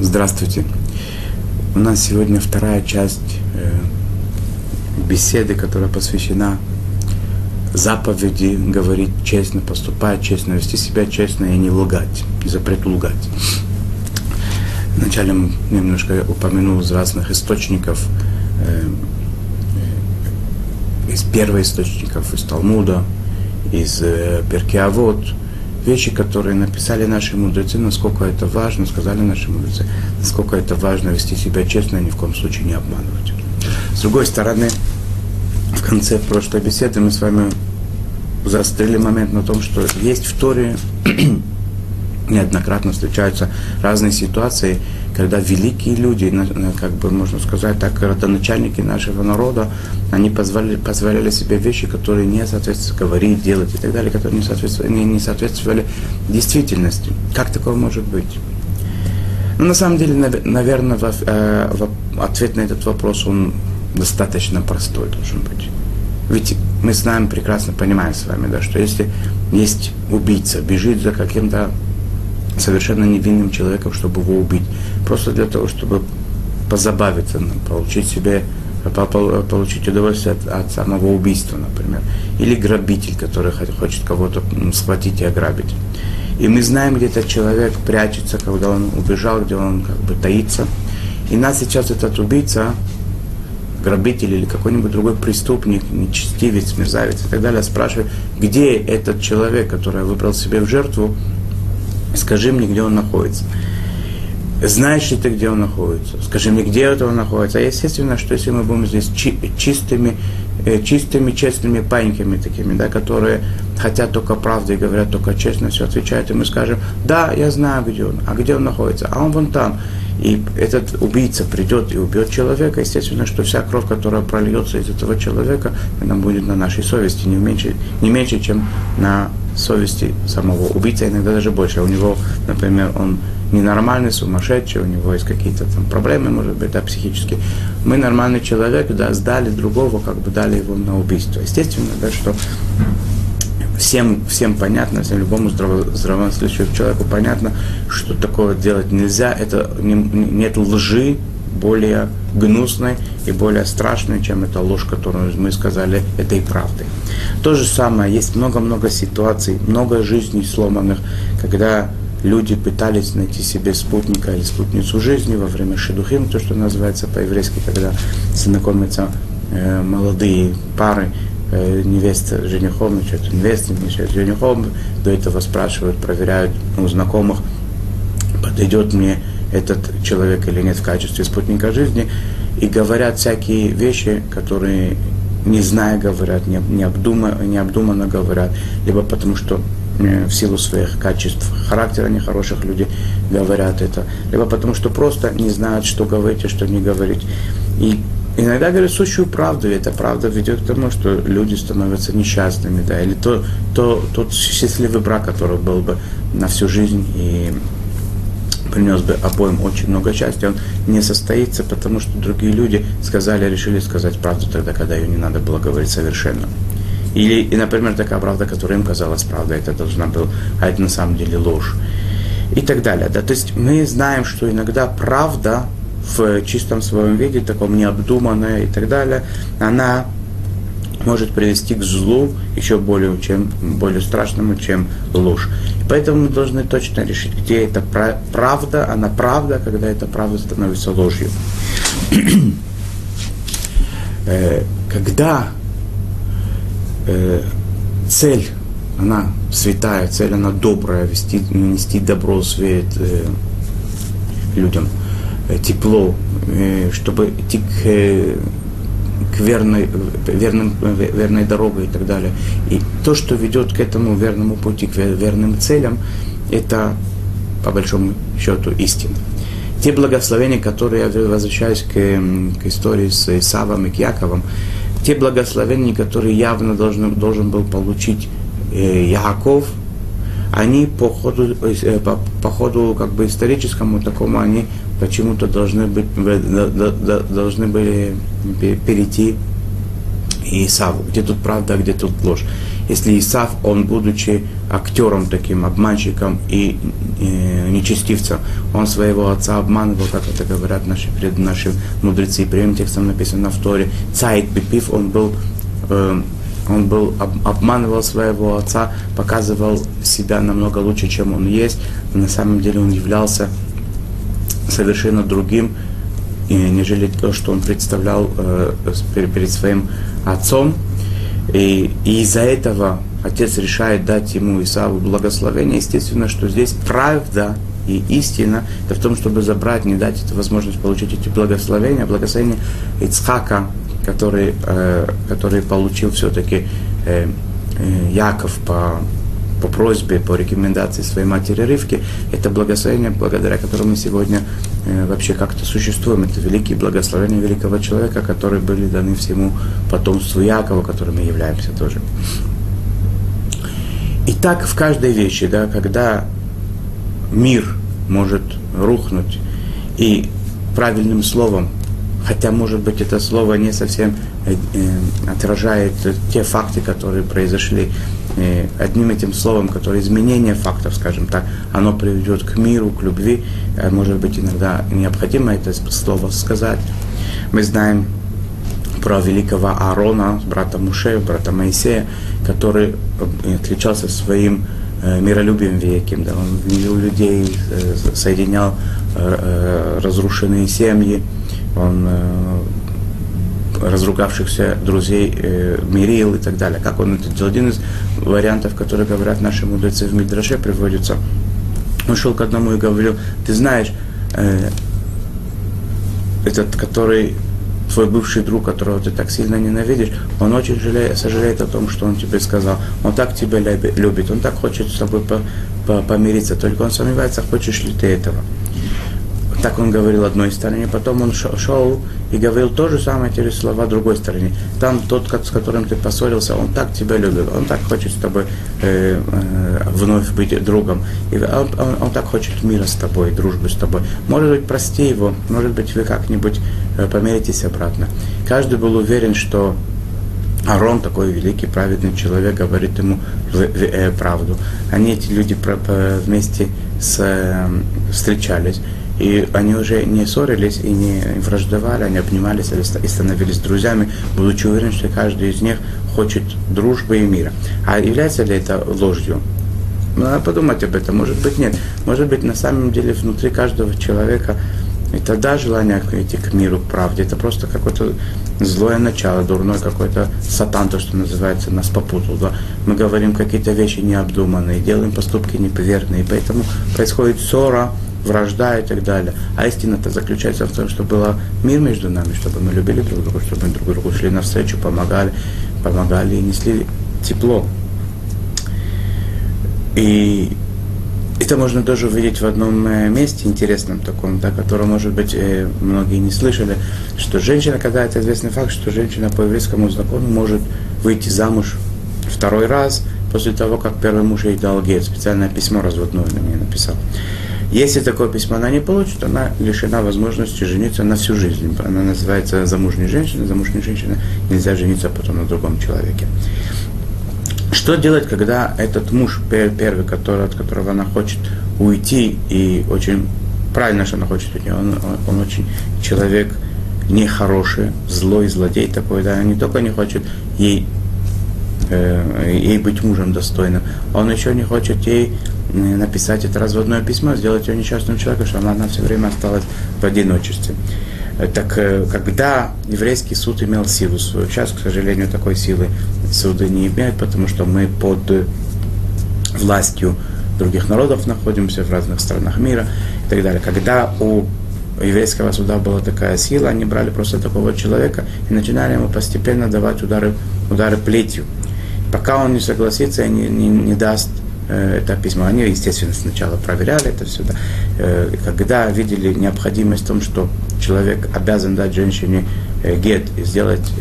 Здравствуйте. У нас сегодня вторая часть э, беседы, которая посвящена заповеди говорить честно, поступать честно, вести себя честно и не лгать, запрету лгать. Вначале немножко упомянул из разных источников, э, э, из первоисточников, из Талмуда, из Перкиавод, вещи, которые написали наши мудрецы, насколько это важно, сказали наши мудрецы, насколько это важно вести себя честно и ни в коем случае не обманывать. С другой стороны, в конце прошлой беседы мы с вами заострили момент на том, что есть в Торе неоднократно встречаются разные ситуации, когда великие люди, как бы можно сказать так, родоначальники нашего народа, они позволяли, позволяли себе вещи, которые не соответствовали говорить, делать и так далее, которые не соответствовали, не, не соответствовали действительности. Как такое может быть? Ну, на самом деле, наверное, э, ответ на этот вопрос, он достаточно простой должен быть. Ведь мы знаем, прекрасно понимаем с вами, да, что если есть убийца, бежит за каким-то совершенно невинным человеком, чтобы его убить. Просто для того, чтобы позабавиться, ну, получить себе получить удовольствие от, от самого убийства, например. Или грабитель, который хочет кого-то схватить и ограбить. И мы знаем, где этот человек прячется, когда он убежал, где он как бы таится. И нас сейчас этот убийца, грабитель или какой-нибудь другой преступник, нечестивец, мерзавец и так далее, спрашивает, где этот человек, который выбрал себе в жертву, скажи мне, где он находится. Знаешь ли ты, где он находится? Скажи мне, где это он находится. А естественно, что если мы будем здесь чи- чистыми, э, чистыми, честными паиньками такими, да, которые хотят только правды и говорят только честно, все отвечают, и мы скажем, да, я знаю, где он, а где он находится, а он вон там. И этот убийца придет и убьет человека, естественно, что вся кровь, которая прольется из этого человека, она будет на нашей совести не меньше, не меньше чем на совести самого убийцы, а иногда даже больше. У него, например, он ненормальный, сумасшедший, у него есть какие-то там проблемы, может быть, да, психические. Мы нормальный человек, да, сдали другого, как бы дали его на убийство. Естественно, да, что всем, всем понятно, всем любому здраво, здравомыслящему человеку понятно, что такое делать нельзя, это не, нет лжи более гнусной и более страшной, чем эта ложь, которую мы сказали, этой правдой. То же самое, есть много-много ситуаций, много жизней сломанных, когда люди пытались найти себе спутника или спутницу жизни во время шедухим, то, что называется по-еврейски, когда знакомятся э, молодые пары, э, невеста с женихом, значит, невеста с женихом, до этого спрашивают, проверяют у знакомых, подойдет мне этот человек или нет в качестве спутника жизни, и говорят всякие вещи, которые не зная говорят, не, не, обдуманно, не обдуманно говорят, либо потому что в силу своих качеств характера нехороших людей говорят это, либо потому что просто не знают, что говорить и что не говорить. И иногда говорят сущую правду, и эта правда ведет к тому, что люди становятся несчастными, да, или то, то, тот счастливый брак, который был бы на всю жизнь, и принес бы обоим очень много счастья, он не состоится, потому что другие люди сказали, решили сказать правду тогда, когда ее не надо было говорить совершенно. Или, и, например, такая правда, которая им казалась правдой, это должна была, а это на самом деле ложь. И так далее. Да? То есть мы знаем, что иногда правда в чистом своем виде, таком необдуманная и так далее, она может привести к злу еще более, чем, более страшному, чем ложь. Поэтому мы должны точно решить, где это правда, она правда, когда эта правда становится ложью. Э, когда э, цель, она святая, цель, она добрая, вести, нести добро, свет э, людям, тепло, чтобы идти к к верной, верным, верной дороге и так далее. И то, что ведет к этому верному пути, к верным целям, это, по большому счету, истина. Те благословения, которые я возвращаюсь к, к истории с Исавом и к Яковом, те благословения, которые явно должен, должен был получить э, Яков, они по ходу, э, по, по ходу как бы историческому такому, они почему-то должны, быть, должны были перейти Исаву. Где тут правда, а где тут ложь. Если Исав, он, будучи актером таким, обманщиком и нечестивцем. Он своего отца обманывал, как это говорят наши, пред, наши мудрецы. Прямым текстом написано в Торе. Цайт Бипив, он был э, он был, обманывал своего отца, показывал себя намного лучше, чем он есть. На самом деле он являлся совершенно другим, нежели то, что он представлял э, перед своим отцом. И, и из-за этого отец решает дать ему Исаву благословение. Естественно, что здесь правда и истина, это в том, чтобы забрать, не дать эту возможность получить эти благословения. Благословение Ицхака, который, э, который получил все-таки э, э, Яков по, по просьбе, по рекомендации своей матери Рывки, это благословение, благодаря которому мы сегодня э, вообще как-то существуем. Это великие благословения великого человека, которые были даны всему потомству Якова, которым мы являемся тоже. И так в каждой вещи, да, когда мир может рухнуть, и правильным словом, хотя, может быть, это слово не совсем э, э, отражает те факты, которые произошли, э, одним этим словом, которое изменение фактов, скажем так, оно приведет к миру, к любви, может быть, иногда необходимо это слово сказать. Мы знаем про великого Аарона, брата Муше, брата Моисея, который э, отличался своим э, миролюбием великим. Да, он мирил людей, э, соединял разрушенные семьи, он разругавшихся друзей мирил и так далее. Как он это делал? Один из вариантов, которые говорят наши мудрецы в Мидраше, приводится. Он шел к одному и говорил, ты знаешь, этот, который твой бывший друг, которого ты так сильно ненавидишь, он очень жалеет, сожалеет о том, что он тебе сказал. Он так тебя любит, он так хочет с тобой по, по, помириться, только он сомневается, хочешь ли ты этого. Так он говорил одной стороне, потом он шел и говорил то же самое, же слова другой стороне. Там тот, с которым ты поссорился, он так тебя любит, он так хочет с тобой э, э, вновь быть другом. И он, он, он так хочет мира с тобой, дружбы с тобой. Может быть, прости его, может быть, вы как-нибудь э, помиритесь обратно. Каждый был уверен, что Арон, такой великий, праведный человек, говорит ему э, правду. Они, эти люди, вместе с, э, встречались. И они уже не ссорились и не враждовали, они обнимались и становились друзьями, будучи уверены, что каждый из них хочет дружбы и мира. А является ли это ложью? Надо подумать об этом. Может быть, нет. Может быть, на самом деле внутри каждого человека и тогда желание идти к миру, к правде, это просто какое-то злое начало, дурной какой-то сатан, то, что называется, нас попутал. Да? Мы говорим какие-то вещи необдуманные, делаем поступки неповерные, поэтому происходит ссора, вражда и так далее. А истина-то заключается в том, чтобы был мир между нами, чтобы мы любили друг друга, чтобы мы друг другу шли навстречу, помогали, помогали и несли тепло. И это можно тоже увидеть в одном э, месте интересном таком, да, которое, может быть, э, многие не слышали, что женщина, когда это известный факт, что женщина по еврейскому закону может выйти замуж второй раз после того, как первый муж ей дал гет, специальное письмо разводное на ней написал. Если такое письмо она не получит, она лишена возможности жениться на всю жизнь. Она называется замужней женщиной. Замужней женщиной нельзя жениться потом на другом человеке. Что делать, когда этот муж первый, который, от которого она хочет уйти, и очень правильно, что она хочет уйти, он, он, очень человек нехороший, злой, злодей такой, да, не только не хочет ей, э, ей быть мужем достойным, он еще не хочет ей написать это разводное письмо, сделать ее несчастным человеком, чтобы она все время осталась в одиночестве. Э, так э, когда еврейский суд имел силу свою, сейчас, к сожалению, такой силы суды не имеют, потому что мы под властью других народов находимся в разных странах мира и так далее. Когда у еврейского суда была такая сила, они брали просто такого человека и начинали ему постепенно давать удары, удары плетью. Пока он не согласится и не, не, не даст это письмо. Они, естественно, сначала проверяли это все. Да. Э, когда видели необходимость в том, что человек обязан дать женщине э, гет и сделать,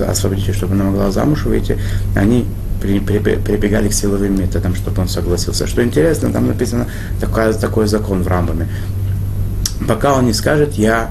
освободить, чтобы она могла замуж выйти, они прибегали к силовым методам, чтобы он согласился. Что интересно, там написано такой, такой закон в Рамбаме. Пока он не скажет, я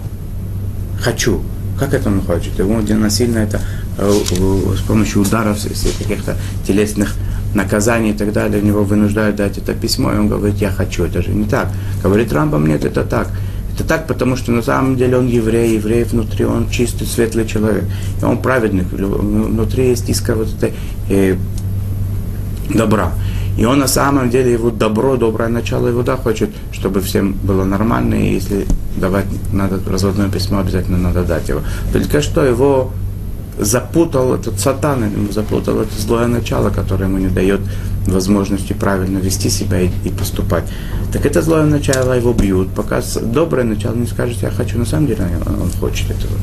хочу. Как это он хочет? Ему насильно это с помощью ударов, каких-то телесных наказание и так далее, него вынуждают дать это письмо, и он говорит, я хочу, это же не так. Говорит Рамбам, нет, это так. Это так, потому что на самом деле он еврей, еврей внутри, он чистый, светлый человек. И он праведник, внутри есть искра вот этой э, добра. И он на самом деле, его добро, доброе начало его, да, хочет, чтобы всем было нормально, и если давать надо разводное письмо, обязательно надо дать его. Только что его запутал этот сатан, запутал это злое начало, которое ему не дает возможности правильно вести себя и, и поступать. Так это злое начало его бьют, пока доброе начало не скажет, я хочу, на самом деле он хочет этого.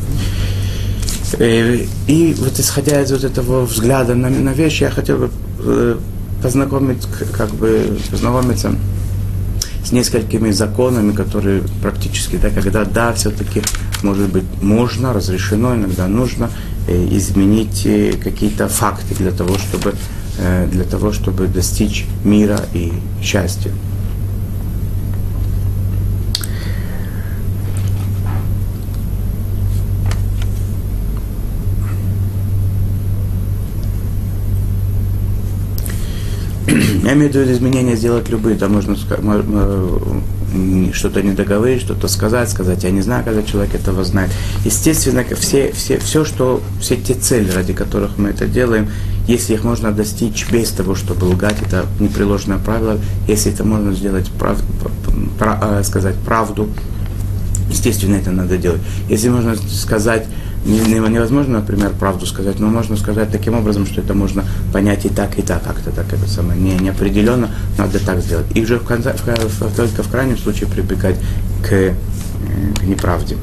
И, э, и вот исходя из вот этого взгляда на, на вещи, я хотел бы э, познакомить, как бы познакомиться с несколькими законами, которые практически, да, когда да, все-таки, может быть, можно, разрешено, иногда нужно изменить э, какие-то факты для того, чтобы, э, для того, чтобы достичь мира и счастья. Я имею в виду изменения сделать любые, там можно что-то не договорить, что-то сказать, сказать, я не знаю, когда человек этого знает. Естественно, все, все, все, что, все те цели, ради которых мы это делаем, если их можно достичь без того, чтобы лгать, это непреложное правило, если это можно сделать, прав, прав, э, сказать правду, естественно, это надо делать. Если можно сказать невозможно, например, правду сказать, но можно сказать таким образом, что это можно понять и так, и так, как-то так это самое не, неопределенно, надо так сделать. И уже в конце, в, только в крайнем случае прибегать к, э, к неправде.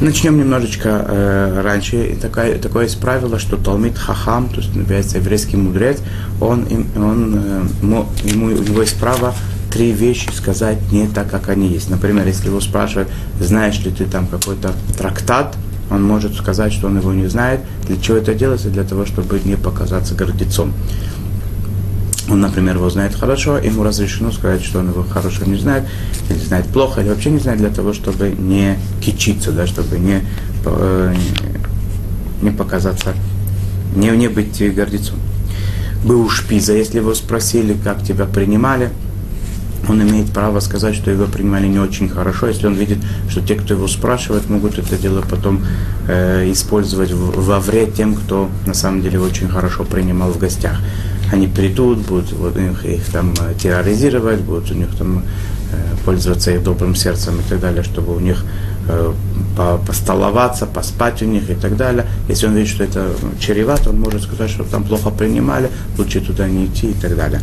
начнем немножечко э, раньше. Такое, такое есть правило, что Талмит Хахам, то есть называется еврейский мудрец, он, он, э, ему, у него есть право три вещи сказать не так, как они есть. Например, если его спрашивают, знаешь ли ты там какой-то трактат, он может сказать, что он его не знает. Для чего это делается? Для того, чтобы не показаться гордецом. Он, например, его знает хорошо, ему разрешено сказать, что он его хорошо не знает, или знает плохо, или вообще не знает, для того, чтобы не кичиться, да, чтобы не, э, не показаться, не, не быть гордецом. Был шпиза, если его спросили, как тебя принимали, он имеет право сказать, что его принимали не очень хорошо, если он видит, что те, кто его спрашивает, могут это дело потом э, использовать в, во вред тем, кто на самом деле очень хорошо принимал в гостях. Они придут, будут вот, их, их там э, терроризировать, будут у них там э, пользоваться их добрым сердцем и так далее, чтобы у них э, по, постоловаться, поспать у них и так далее. Если он видит, что это чревато, он может сказать, что там плохо принимали, лучше туда не идти и так далее.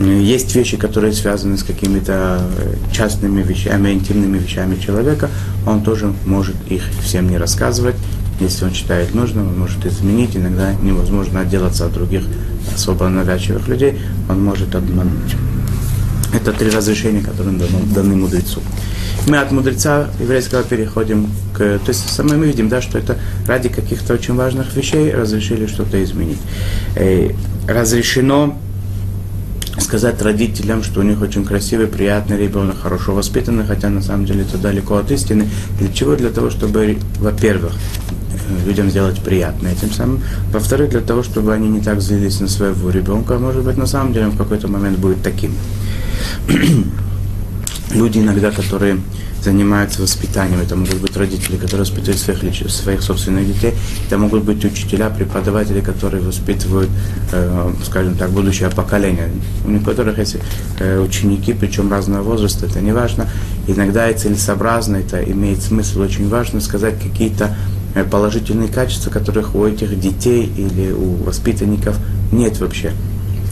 Есть вещи, которые связаны с какими-то э, частными вещами, интимными вещами человека, он тоже может их всем не рассказывать. Если он считает нужным, он может изменить. Иногда невозможно отделаться от других особо навязчивых людей, он может обмануть. Это три разрешения, которые даны, мудрецу. Мы от мудреца еврейского переходим к... То есть мы видим, да, что это ради каких-то очень важных вещей разрешили что-то изменить. Э, разрешено сказать родителям, что у них очень красивый, приятный ребенок, хорошо воспитанный, хотя на самом деле это далеко от истины. Для чего? Для того, чтобы, во-первых, людям сделать приятно этим самым. Во-вторых, для того, чтобы они не так злились на своего ребенка. Может быть, на самом деле он в какой-то момент будет таким. Люди иногда, которые занимаются воспитанием. Это могут быть родители, которые воспитывают своих, своих собственных детей. Это могут быть учителя, преподаватели, которые воспитывают, э, скажем так, будущее поколение. У некоторых есть э, ученики, причем разного возраста, это не важно. Иногда и целесообразно, это имеет смысл, очень важно сказать какие-то э, положительные качества, которых у этих детей или у воспитанников нет вообще.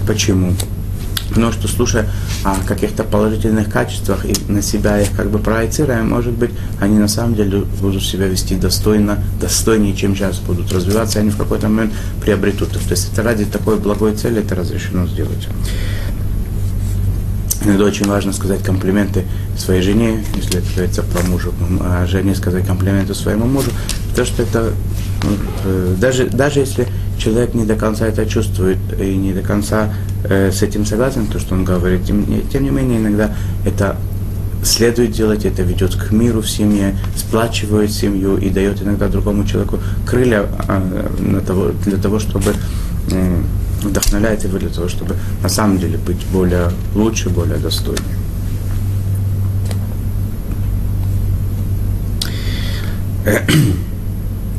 Почему? Потому что слушая о каких-то положительных качествах и на себя их как бы проецируя, может быть, они на самом деле будут себя вести достойно, достойнее, чем сейчас будут развиваться, и они в какой-то момент приобретут их. То есть это ради такой благой цели это разрешено сделать. Иногда очень важно сказать комплименты своей жене, если это говорится про мужа, а жене сказать комплименты своему мужу, потому что это э, даже, даже если человек не до конца это чувствует и не до конца э, с этим согласен, то, что он говорит. Тем, тем не менее, иногда это следует делать, это ведет к миру в семье, сплачивает семью и дает иногда другому человеку крылья э, на того, для того, чтобы э, вдохновляет его для того, чтобы на самом деле быть более лучше, более достойнее.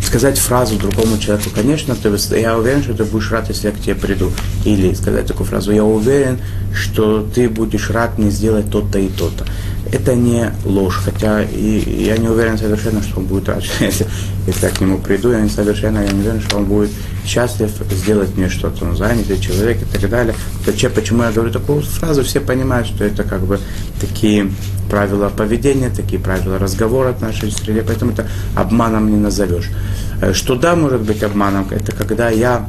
сказать фразу другому человеку, конечно, ты, я уверен, что ты будешь рад, если я к тебе приду. Или сказать такую фразу, я уверен, что ты будешь рад мне сделать то-то и то-то. Это не ложь, хотя и я не уверен совершенно, что он будет рад, если, если я к нему приду, я не совершенно, я не уверен, что он будет счастлив сделать мне что-то, он занятый человек и так далее. Зачем, почему я говорю такую фразу, все понимают, что это как бы такие правила поведения, такие правила разговора в нашей среде, поэтому это обманом не назовешь. Э, что да, может быть обманом, это когда я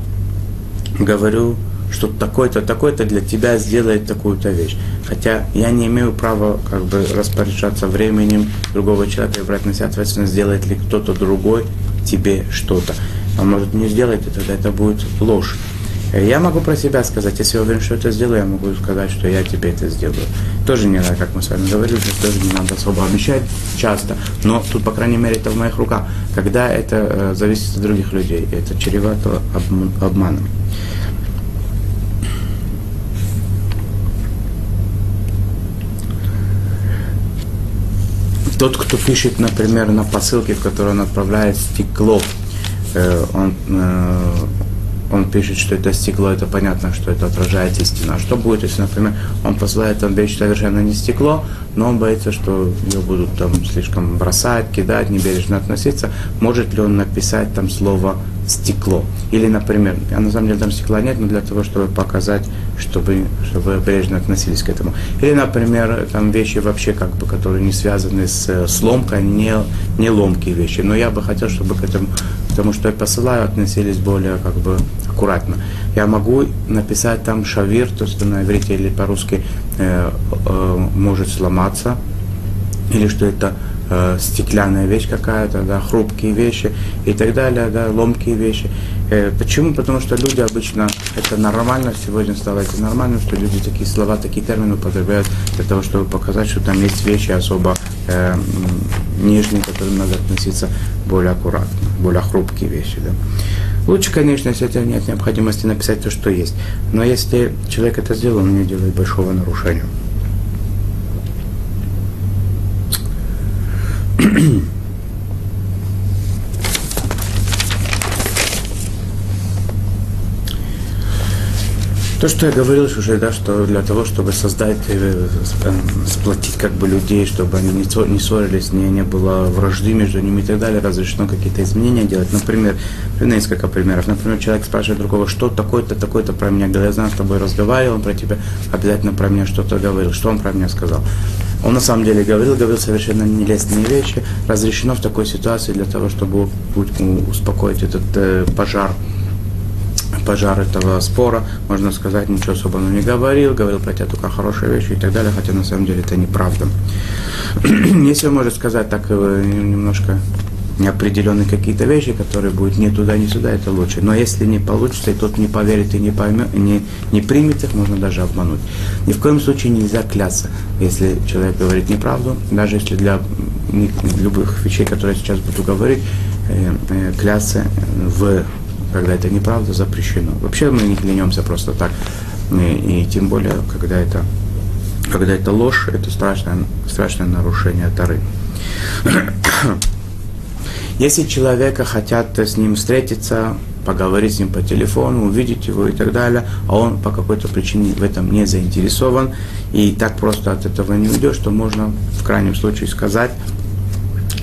говорю что такой-то, такой-то для тебя сделает такую-то вещь. Хотя я не имею права как бы распоряжаться временем другого человека и брать на себя ответственность, сделает ли кто-то другой тебе что-то. Он может не сделать, и тогда это будет ложь. Я могу про себя сказать, если я уверен, что это сделаю, я могу сказать, что я тебе это сделаю. Тоже не надо, как мы с вами говорили, что тоже не надо особо обещать часто, но тут, по крайней мере, это в моих руках. Когда это э, зависит от других людей, это чревато обманом. Тот, кто пишет, например, на посылке, в которой он отправляет стекло, э, он, э, он пишет, что это стекло, это понятно, что это отражает истину. А что будет, если, например, он посылает там вещь совершенно не стекло, но он боится, что ее будут там слишком бросать, кидать, небережно относиться. Может ли он написать там слово стекло? Или, например, а на самом деле там стекла нет, но для того, чтобы показать, чтобы, чтобы бережно относились к этому. Или, например, там вещи вообще, как бы, которые не связаны с, с ломкой, не, не ломкие вещи. Но я бы хотел, чтобы к этому, к тому, что я посылаю, относились более как бы аккуратно. Я могу написать там шавир, то есть на иврите или по-русски э, э, может сломаться, или что это э, стеклянная вещь какая-то, да, хрупкие вещи и так далее, да, ломкие вещи. Э, почему? Потому что люди обычно, это нормально, сегодня стало это нормально, что люди такие слова, такие термины употребляют для того, чтобы показать, что там есть вещи особо э, нежные, к которым надо относиться более аккуратно, более хрупкие вещи. Да. Лучше, конечно, если это нет необходимости написать то, что есть. Но если человек это сделал, он не делает большого нарушения. То, что я говорил уже, да, что для того, чтобы создать, э, э, сплотить как бы людей, чтобы они не ссорились, не, не было вражды между ними и так далее, разрешено какие-то изменения делать. Например, несколько примеров. Например, человек спрашивает другого, что такой-то, такой-то про меня говорил. Я знаю, с тобой разговаривал, он про тебя обязательно про меня что-то говорил. Что он про меня сказал? Он на самом деле говорил, говорил совершенно нелестные вещи. Разрешено в такой ситуации для того, чтобы успокоить этот э, пожар пожар этого спора, можно сказать, ничего особо он не говорил, говорил про тебя только хорошие вещи и так далее, хотя на самом деле это неправда. Если он может сказать так э, немножко неопределенные какие-то вещи, которые будут ни туда, ни сюда, это лучше. Но если не получится, и тот не поверит и не, поймет, не, не примет их, можно даже обмануть. Ни в коем случае нельзя кляться, если человек говорит неправду, даже если для любых вещей, которые я сейчас буду говорить, э, э, кляться в когда это неправда, запрещено. Вообще мы не клянемся просто так. И, и тем более, когда это, когда это ложь, это страшное, страшное нарушение Тары. Если человека хотят с ним встретиться, поговорить с ним по телефону, увидеть его и так далее, а он по какой-то причине в этом не заинтересован, и так просто от этого не уйдешь, то можно в крайнем случае сказать,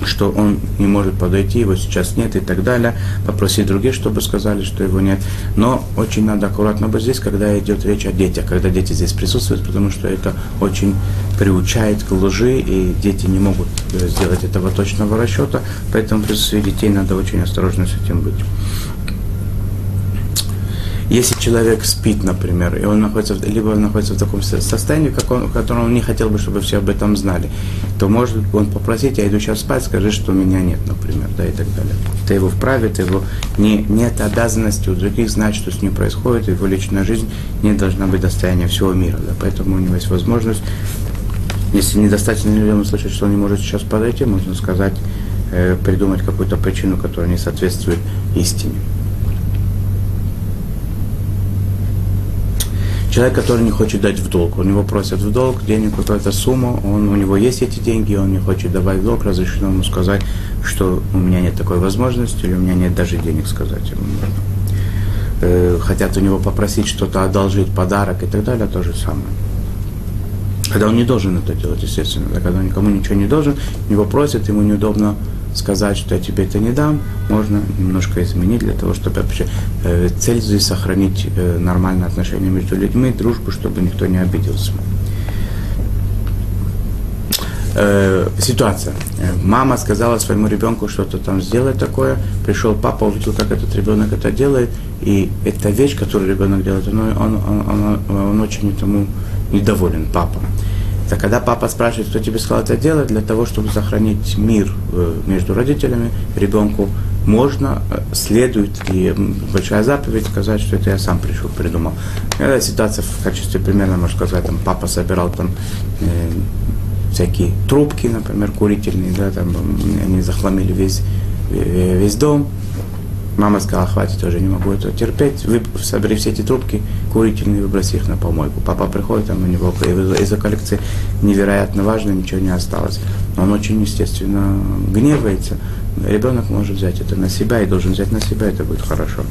что он не может подойти, его сейчас нет и так далее, попросить других, чтобы сказали, что его нет. Но очень надо аккуратно быть здесь, когда идет речь о детях, когда дети здесь присутствуют, потому что это очень приучает к лжи, и дети не могут э, сделать этого точного расчета, поэтому в присутствии детей надо очень осторожно с этим быть. Если человек спит, например, и он находится, либо он находится в таком состоянии, как он, в котором он не хотел бы, чтобы все об этом знали, то может он попросить, я иду сейчас спать, скажи, что меня нет, например, да, и так далее. Это его вправе, это его не, нет обязанности у других знать, что с ним происходит, его личная жизнь не должна быть достоянием всего мира, да, поэтому у него есть возможность, если недостаточно людям услышать, что он не может сейчас подойти, можно сказать, э, придумать какую-то причину, которая не соответствует истине. Человек, который не хочет дать в долг, у него просят в долг денег какую-то сумму, он, у него есть эти деньги, он не хочет давать в долг, разрешено ему сказать, что у меня нет такой возможности, или у меня нет даже денег сказать ему можно. Э, хотят у него попросить что-то одолжить, подарок и так далее, то же самое. Когда он не должен это делать, естественно, да, когда он никому ничего не должен, его просят, ему неудобно сказать, что я тебе это не дам, можно немножко изменить для того, чтобы вообще э, цель здесь сохранить э, нормальные отношения между людьми, дружбу, чтобы никто не обиделся. Э, ситуация. Мама сказала своему ребенку что-то там сделать такое, пришел папа, увидел, как этот ребенок это делает, и эта вещь, которую ребенок делает, он, он, он, он, он очень этому недоволен, папа. Это когда папа спрашивает, кто тебе сказал это делать, для того, чтобы сохранить мир э, между родителями, ребенку можно, э, следует, и большая заповедь сказать, что это я сам пришел, придумал. Эта ситуация в качестве примера, можно сказать, там папа собирал там э, всякие трубки, например, курительные, да, там они захламили весь, э, весь дом, Мама сказала, хватит, уже не могу это терпеть. Вы собери все эти трубки курительные, выброси их на помойку. Папа приходит, там у него из-за коллекции невероятно важно, ничего не осталось. Он очень, естественно, гневается. Ребенок может взять это на себя и должен взять на себя, это будет хорошо.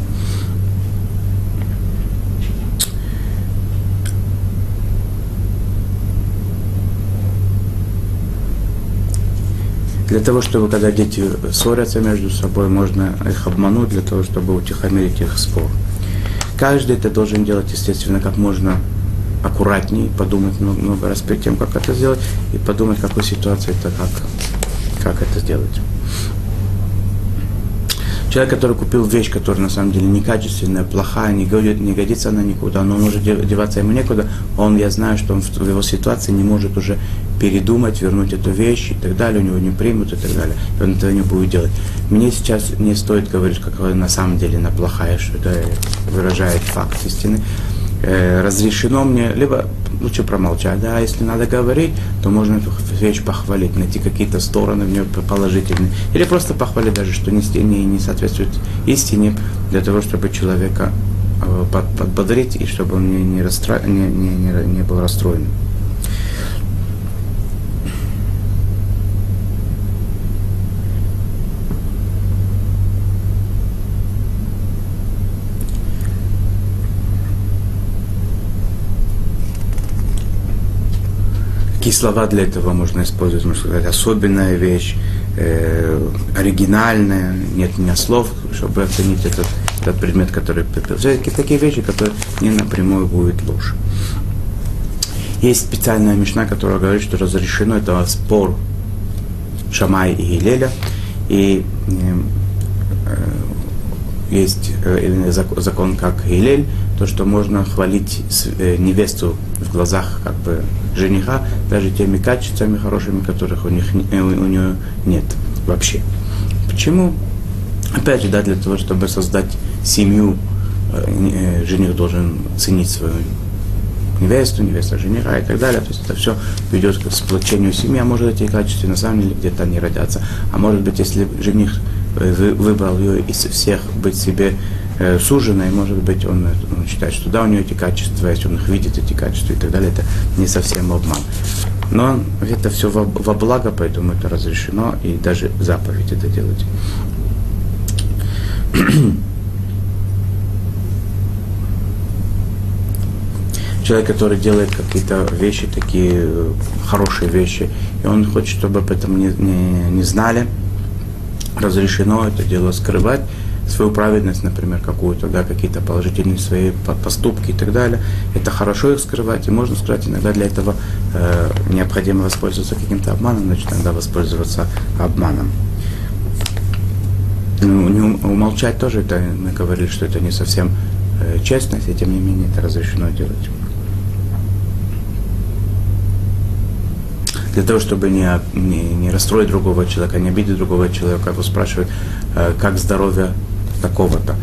Для того, чтобы когда дети ссорятся между собой, можно их обмануть для того, чтобы утихомирить их спор. Каждый это должен делать, естественно, как можно аккуратнее, подумать много, много раз перед тем, как это сделать, и подумать, какой ситуации это, как, как это сделать. Человек, который купил вещь, которая на самом деле некачественная, плохая, не, годит, не годится она никуда, но может деваться ему некуда, он, я знаю, что он в, его ситуации не может уже передумать, вернуть эту вещь и так далее, у него не примут и так далее, он этого не будет делать. Мне сейчас не стоит говорить, какая на самом деле она плохая, что это выражает факт истины. Э, разрешено мне, либо лучше промолчать, да, если надо говорить, то можно эту вещь похвалить, найти какие-то стороны в нее положительные, или просто похвалить даже, что не, не, соответствует истине, для того, чтобы человека э, подбодрить и чтобы он не, не, расстро... не, не, не был расстроен. Какие слова для этого можно использовать? Можно сказать, особенная вещь, э, оригинальная, нет у меня слов, чтобы оценить этот, этот предмет, который пепел. Такие вещи, которые не напрямую будет ложь. Есть специальная мешна, которая говорит, что разрешено это спор Шамай и Гилеля. И э, э есть э, закон как Гилель, то, что можно хвалить э, невесту в глазах как бы жениха даже теми качествами хорошими, которых у, них, э, у нее нет вообще. Почему? Опять же, да, для того, чтобы создать семью, э, жених должен ценить свою невесту, невеста жениха и так далее. То есть это все ведет к сплочению семьи, а может эти качества на самом деле где-то не родятся. А может быть, если жених выбрал ее из всех быть себе э, может быть, он, он считает, что да, у нее эти качества есть, он их видит, эти качества и так далее, это не совсем обман. Но это все во, во благо, поэтому это разрешено, и даже заповедь это делать. Человек, который делает какие-то вещи, такие э, хорошие вещи, и он хочет, чтобы об этом не, не, не знали, разрешено это дело скрывать, свою праведность, например, какую-то, да, какие-то положительные свои поступки и так далее. Это хорошо их скрывать, и можно скрывать. Иногда для этого э, необходимо воспользоваться каким-то обманом, значит, иногда воспользоваться обманом. Ну, умолчать тоже, это мы говорили, что это не совсем э, честность, и тем не менее это разрешено делать. для того, чтобы не, не, не расстроить другого человека, не обидеть другого человека, его спрашивают, э, как здоровье такого-то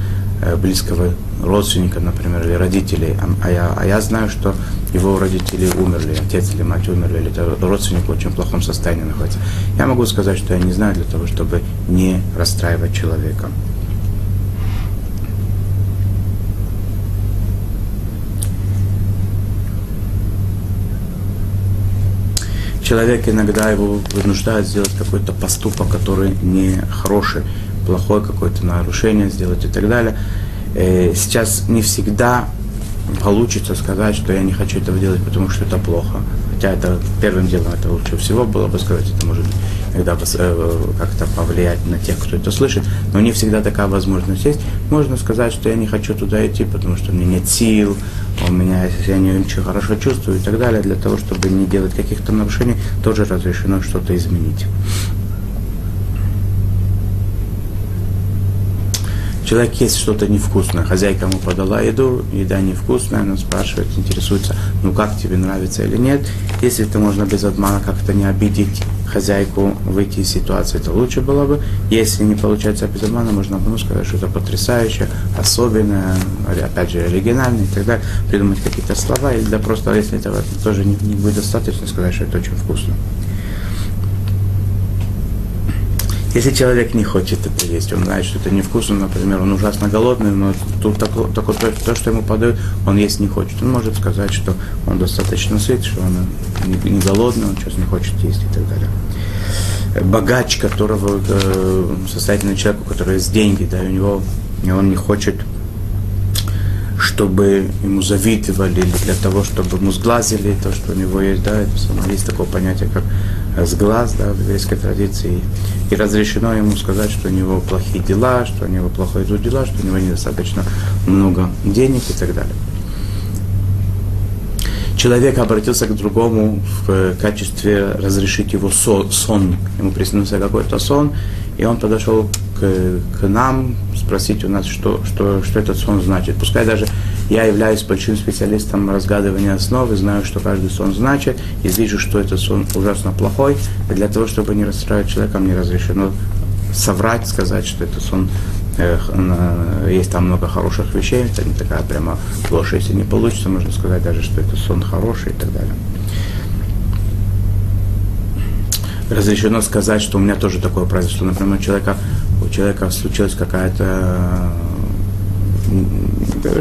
э, близкого родственника, например, или родителей, а я, а я знаю, что его родители умерли, отец или мать умерли, или этот родственник в очень плохом состоянии находится. Я могу сказать, что я не знаю для того, чтобы не расстраивать человека. человек иногда его вынуждает сделать какой-то поступок, который не хороший плохой какое-то нарушение сделать и так далее. Э, сейчас не всегда получится сказать, что я не хочу этого делать, потому что это плохо. Хотя это первым делом это лучше всего было бы сказать, это может иногда э, как-то повлиять на тех, кто это слышит, но не всегда такая возможность есть. Можно сказать, что я не хочу туда идти, потому что у меня нет сил, у меня, я не очень хорошо чувствую и так далее, для того, чтобы не делать каких-то нарушений, тоже разрешено что-то изменить. Человек ест что-то невкусное, хозяйка ему подала еду, еда невкусная, она спрашивает, интересуется, ну как тебе нравится или нет. Если это можно без обмана как-то не обидеть хозяйку, выйти из ситуации, это лучше было бы. Если не получается без обмана, можно ну, сказать, что это потрясающее, особенное, опять же, оригинальное и так далее, придумать какие-то слова, или да просто, если этого тоже не, не будет достаточно, сказать, что это очень вкусно. Если человек не хочет это есть, он знает, что это невкусно, например, он ужасно голодный, но тут такое, такое, то, то, что ему подают, он есть не хочет. Он может сказать, что он достаточно сыт, что он не, не голодный, он сейчас не хочет есть и так далее. Богач, которого э, состоятельный человек, у которого есть деньги, да, у него, и он не хочет чтобы ему завидовали или для того, чтобы ему сглазили то, что у него есть, да, есть такое понятие, как сглаз, да, в еврейской традиции, и разрешено ему сказать, что у него плохие дела, что у него плохо идут дела, что у него недостаточно много денег и так далее. Человек обратился к другому в качестве разрешить его сон. Ему приснился какой-то сон, и он подошел к, к нам спросить у нас, что, что, что этот сон значит. Пускай даже я являюсь большим специалистом разгадывания основы, знаю, что каждый сон значит, и вижу, что этот сон ужасно плохой. Для того, чтобы не расстраивать человека, мне разрешено соврать, сказать, что этот сон э, есть там много хороших вещей, это не такая прямо ложь, если не получится, можно сказать даже, что это сон хороший и так далее. Разрешено сказать, что у меня тоже такое произошло. Например, у человека, у человека случилась какая-то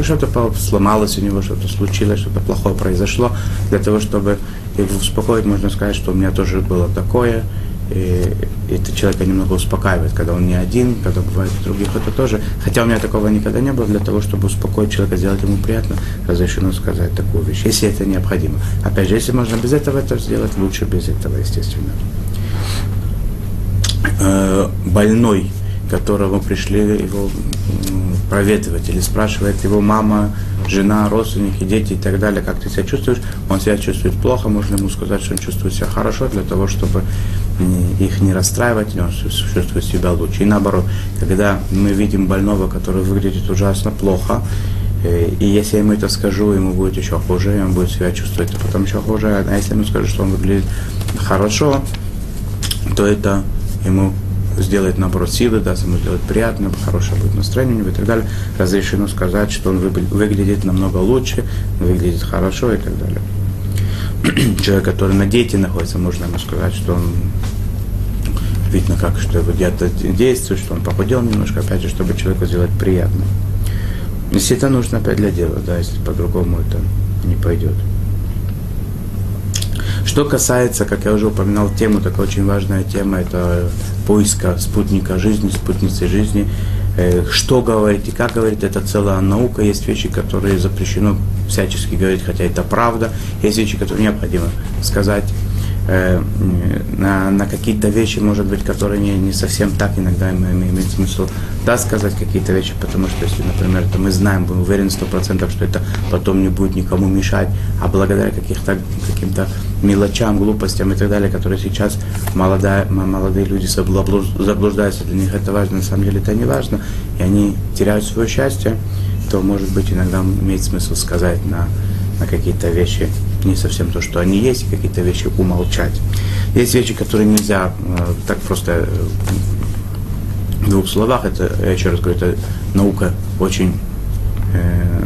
что-то сломалось у него, что-то случилось, что-то плохое произошло. Для того, чтобы его успокоить, можно сказать, что у меня тоже было такое. И это человека немного успокаивает, когда он не один, когда бывает у других это тоже. Хотя у меня такого никогда не было, для того, чтобы успокоить человека, сделать ему приятно, разрешено сказать такую вещь, если это необходимо. Опять же, если можно без этого это сделать, лучше без этого, естественно. Э, больной, которого пришли его проветривать, или спрашивает его мама, жена, родственники, дети и так далее, как ты себя чувствуешь, он себя чувствует плохо, можно ему сказать, что он чувствует себя хорошо, для того, чтобы их не расстраивать, он чувствует себя лучше. И наоборот, когда мы видим больного, который выглядит ужасно плохо, э, и если я ему это скажу, ему будет еще хуже, и он будет себя чувствовать потом еще хуже. А если я ему скажу, что он выглядит хорошо, то это ему сделает, наоборот, силы, даст ему сделать приятно, хорошее будет настроение у него и так далее. Разрешено сказать, что он выглядит намного лучше, выглядит хорошо и так далее. Человек, который на диете находится, можно ему сказать, что он видно, как что его диета действует, что он похудел немножко, опять же, чтобы человеку сделать приятно. Если это нужно опять для дела, да, если по-другому это не пойдет. Что касается, как я уже упоминал, тему, такая очень важная тема, это поиска спутника жизни, спутницы жизни. Э, что говорить и как говорить, это целая наука. Есть вещи, которые запрещено всячески говорить, хотя это правда. Есть вещи, которые необходимо сказать э, на, на какие-то вещи, может быть, которые не, не совсем так иногда имеет смысл да, сказать какие-то вещи, потому что если, например, это мы знаем, мы уверены сто процентов, что это потом не будет никому мешать, а благодаря каких-то каким-то мелочам, глупостям и так далее, которые сейчас молодая, молодые люди заблуждаются, для них это важно, на самом деле это не важно, и они теряют свое счастье, то, может быть, иногда имеет смысл сказать на, на какие-то вещи не совсем то, что они есть, какие-то вещи умолчать. Есть вещи, которые нельзя э, так просто э, в двух словах. Это, я еще раз говорю, это наука очень э,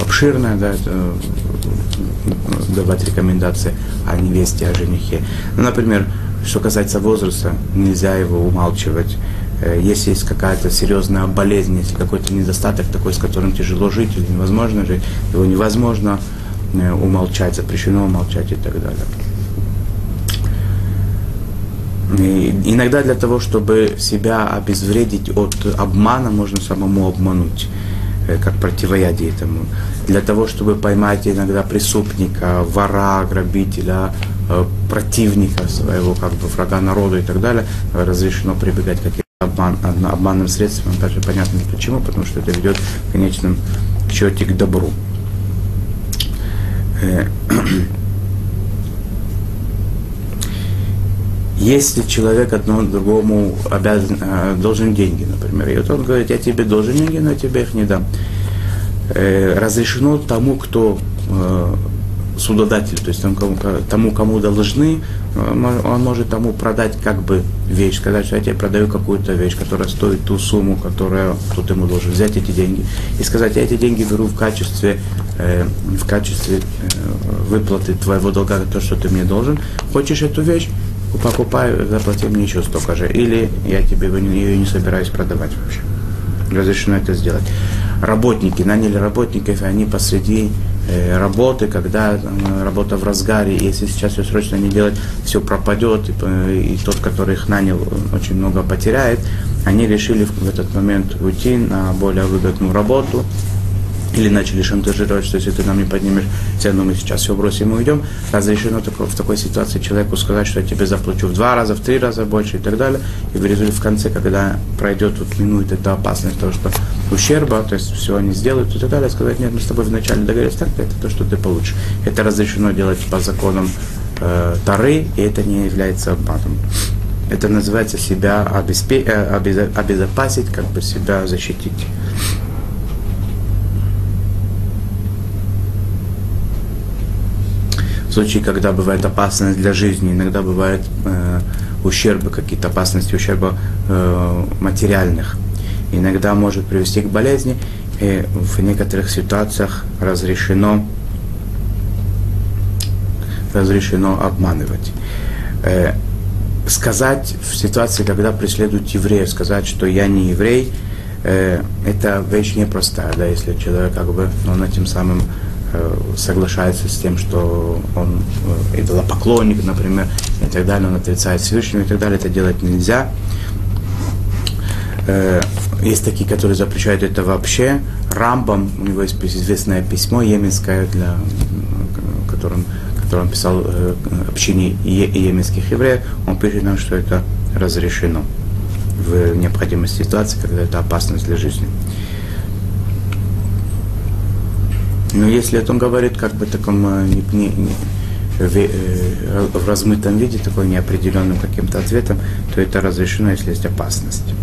обширная, да, это, э, давать рекомендации о невесте, о женихе. Ну, например, что касается возраста, нельзя его умалчивать. Э, если есть какая-то серьезная болезнь, если какой-то недостаток такой, с которым тяжело жить или невозможно жить, его невозможно умолчать, запрещено умолчать и так далее. И иногда для того, чтобы себя обезвредить от обмана, можно самому обмануть, э, как противоядие этому. Для того, чтобы поймать иногда преступника, вора, грабителя, э, противника своего, как бы врага народа и так далее, разрешено прибегать к каким-то обман, обманным средствам. Даже понятно почему, потому что это ведет в конечном счете к добру. Э, Если человек одному другому обязан, э, должен деньги, например, и вот он говорит, я тебе должен деньги, но я тебе их не дам. Э, разрешено тому, кто судодатель, то есть тому, кому должны, он может тому продать как бы вещь, сказать, что я тебе продаю какую-то вещь, которая стоит ту сумму, которую тут ему должен взять эти деньги, и сказать, я эти деньги беру в качестве, в качестве выплаты твоего долга, то, что ты мне должен. Хочешь эту вещь? покупай, заплати мне еще столько же. Или я тебе ее не собираюсь продавать вообще. Разрешено это сделать. Работники, наняли работников, и они посреди э, работы, когда э, работа в разгаре, если сейчас ее срочно не делать, все пропадет, и, э, и тот, который их нанял, очень много потеряет, они решили в этот момент уйти на более выгодную работу, или начали шантажировать, что если ты нам не поднимешь цену, мы сейчас все бросим и уйдем, разрешено в такой ситуации человеку сказать, что я тебе заплачу в два раза, в три раза больше и так далее. И в результате в конце, когда пройдет, вот минует эта опасность того, что ущерба, то есть все они сделают и так далее, сказать, нет, мы с тобой вначале договорились так, это то, что ты получишь. Это разрешено делать по законам э, Тары, и это не является обманом. Это называется себя обеспе- э, обезопасить, как бы себя защитить. Случае, когда бывает опасность для жизни, иногда бывает э, ущербы, какие-то опасности ущерба э, материальных. Иногда может привести к болезни, и в некоторых ситуациях разрешено, разрешено обманывать. Э, сказать в ситуации, когда преследуют евреев, сказать, что я не еврей, э, это вещь непростая, да, если человек как бы, он этим самым соглашается с тем, что он э, идолопоклонник, например, и так далее, он отрицает Всевышнего и так далее, это делать нельзя. Э, есть такие, которые запрещают это вообще. Рамбам, у него есть известное письмо еменское, для, которым, которое он писал общине еменских евреев, он пишет нам, что это разрешено в необходимой ситуации, когда это опасность для жизни. Но если это он говорит как бы таком э, не, не, не, в, э, в размытом виде, такой неопределенным каким-то ответом, то это разрешено, если есть опасность.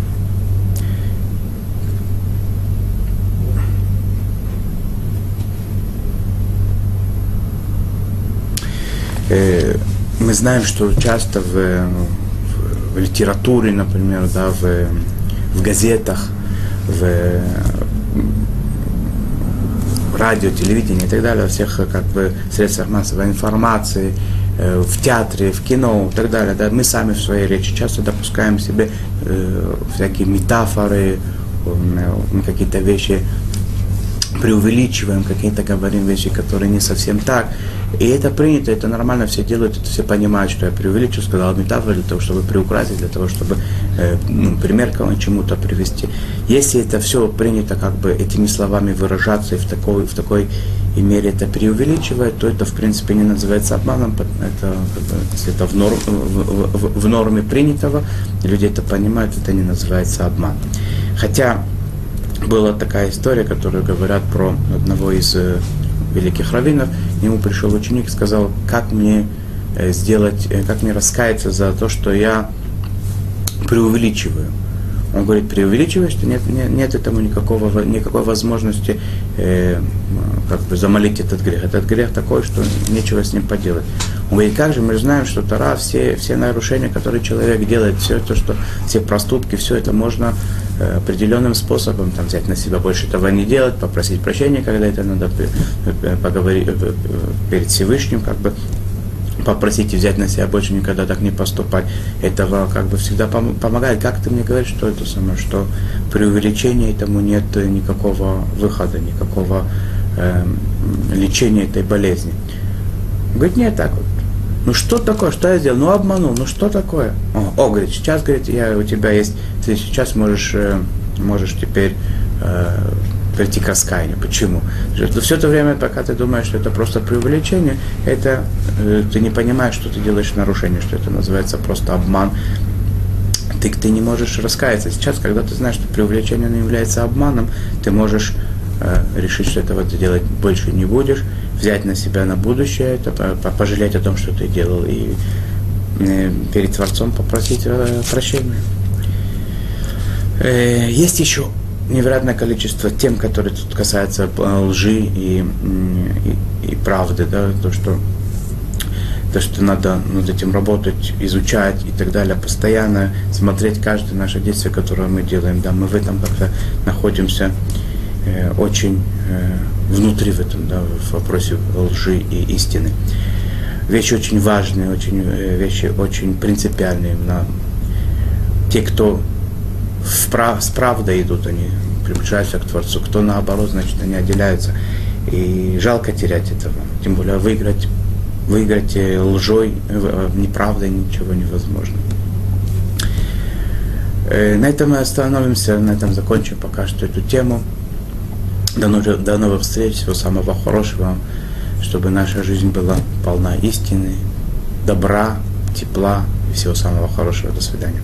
Э, мы знаем, что часто в, в, в литературе, например, да, в, в газетах, в радио, телевидение и так далее, во всех как бы средствах массовой информации, э, в театре, в кино и так далее. Да, мы сами в своей речи часто допускаем себе э, всякие метафоры, э, какие-то вещи преувеличиваем, какие-то говорим вещи, которые не совсем так. И это принято, это нормально, все делают, это все понимают, что я преувеличу, сказал метафору для того, чтобы приукрасить, для того, чтобы э, ну, пример чему-то привести. Если это все принято как бы этими словами выражаться и в такой, в такой мере это преувеличивает, то это в принципе не называется обманом, это, если это в, норм, в, в, в норме принятого, люди это понимают, это не называется обман. Хотя была такая история, которую говорят про одного из э, великих раввинов. К нему пришел ученик и сказал, как мне э, сделать, э, как мне раскаяться за то, что я преувеличиваю. Он говорит, преувеличиваешь, что нет, нет, нет этому никакого, никакой возможности э, как бы замолить этот грех. Этот грех такой, что нечего с ним поделать. Он говорит, как же мы знаем, что Тара, все, все нарушения, которые человек делает, все то, что все проступки, все это можно э, определенным способом там, взять на себя больше этого не делать, попросить прощения, когда это надо э, поговорить перед Всевышним, как бы попросить и взять на себя больше никогда так не поступать. Этого как бы всегда пом- помогает. Как ты мне говоришь, что это самое, что при увеличении этому нет никакого выхода, никакого э, лечения этой болезни. Говорит, нет, так вот. Ну что такое, что я сделал? Ну обманул, ну что такое? О, о говорит, сейчас, говорит, я, у тебя есть, ты сейчас можешь, э, можешь теперь э, прийти к раскаянию. Почему? Все это время, пока ты думаешь, что это просто преувеличение, это э, ты не понимаешь, что ты делаешь нарушение, что это называется просто обман. Ты, ты не можешь раскаяться. Сейчас, когда ты знаешь, что преувеличение является обманом, ты можешь э, решить, что этого ты делать больше не будешь, взять на себя на будущее, это, пожалеть о том, что ты делал, и э, перед Творцом попросить э, прощения. Э, есть еще невероятное количество тем, которые тут касаются лжи и, и, и правды, да, то, что то, что надо над этим работать, изучать и так далее, постоянно смотреть каждое наше действие, которое мы делаем. Да, мы в этом как-то находимся э, очень э, внутри в этом, да, в вопросе лжи и истины. Вещи очень важные, очень, э, вещи очень принципиальные. На те, кто вправ, с правдой идут, они приближаются к Творцу. Кто наоборот, значит, они отделяются. И жалко терять этого. Тем более выиграть, выиграть э, лжой, э, неправдой ничего невозможно. Э, на этом мы остановимся, на этом закончим пока что эту тему. До до новых встреч, всего самого хорошего, чтобы наша жизнь была полна истины, добра, тепла и всего самого хорошего. До свидания.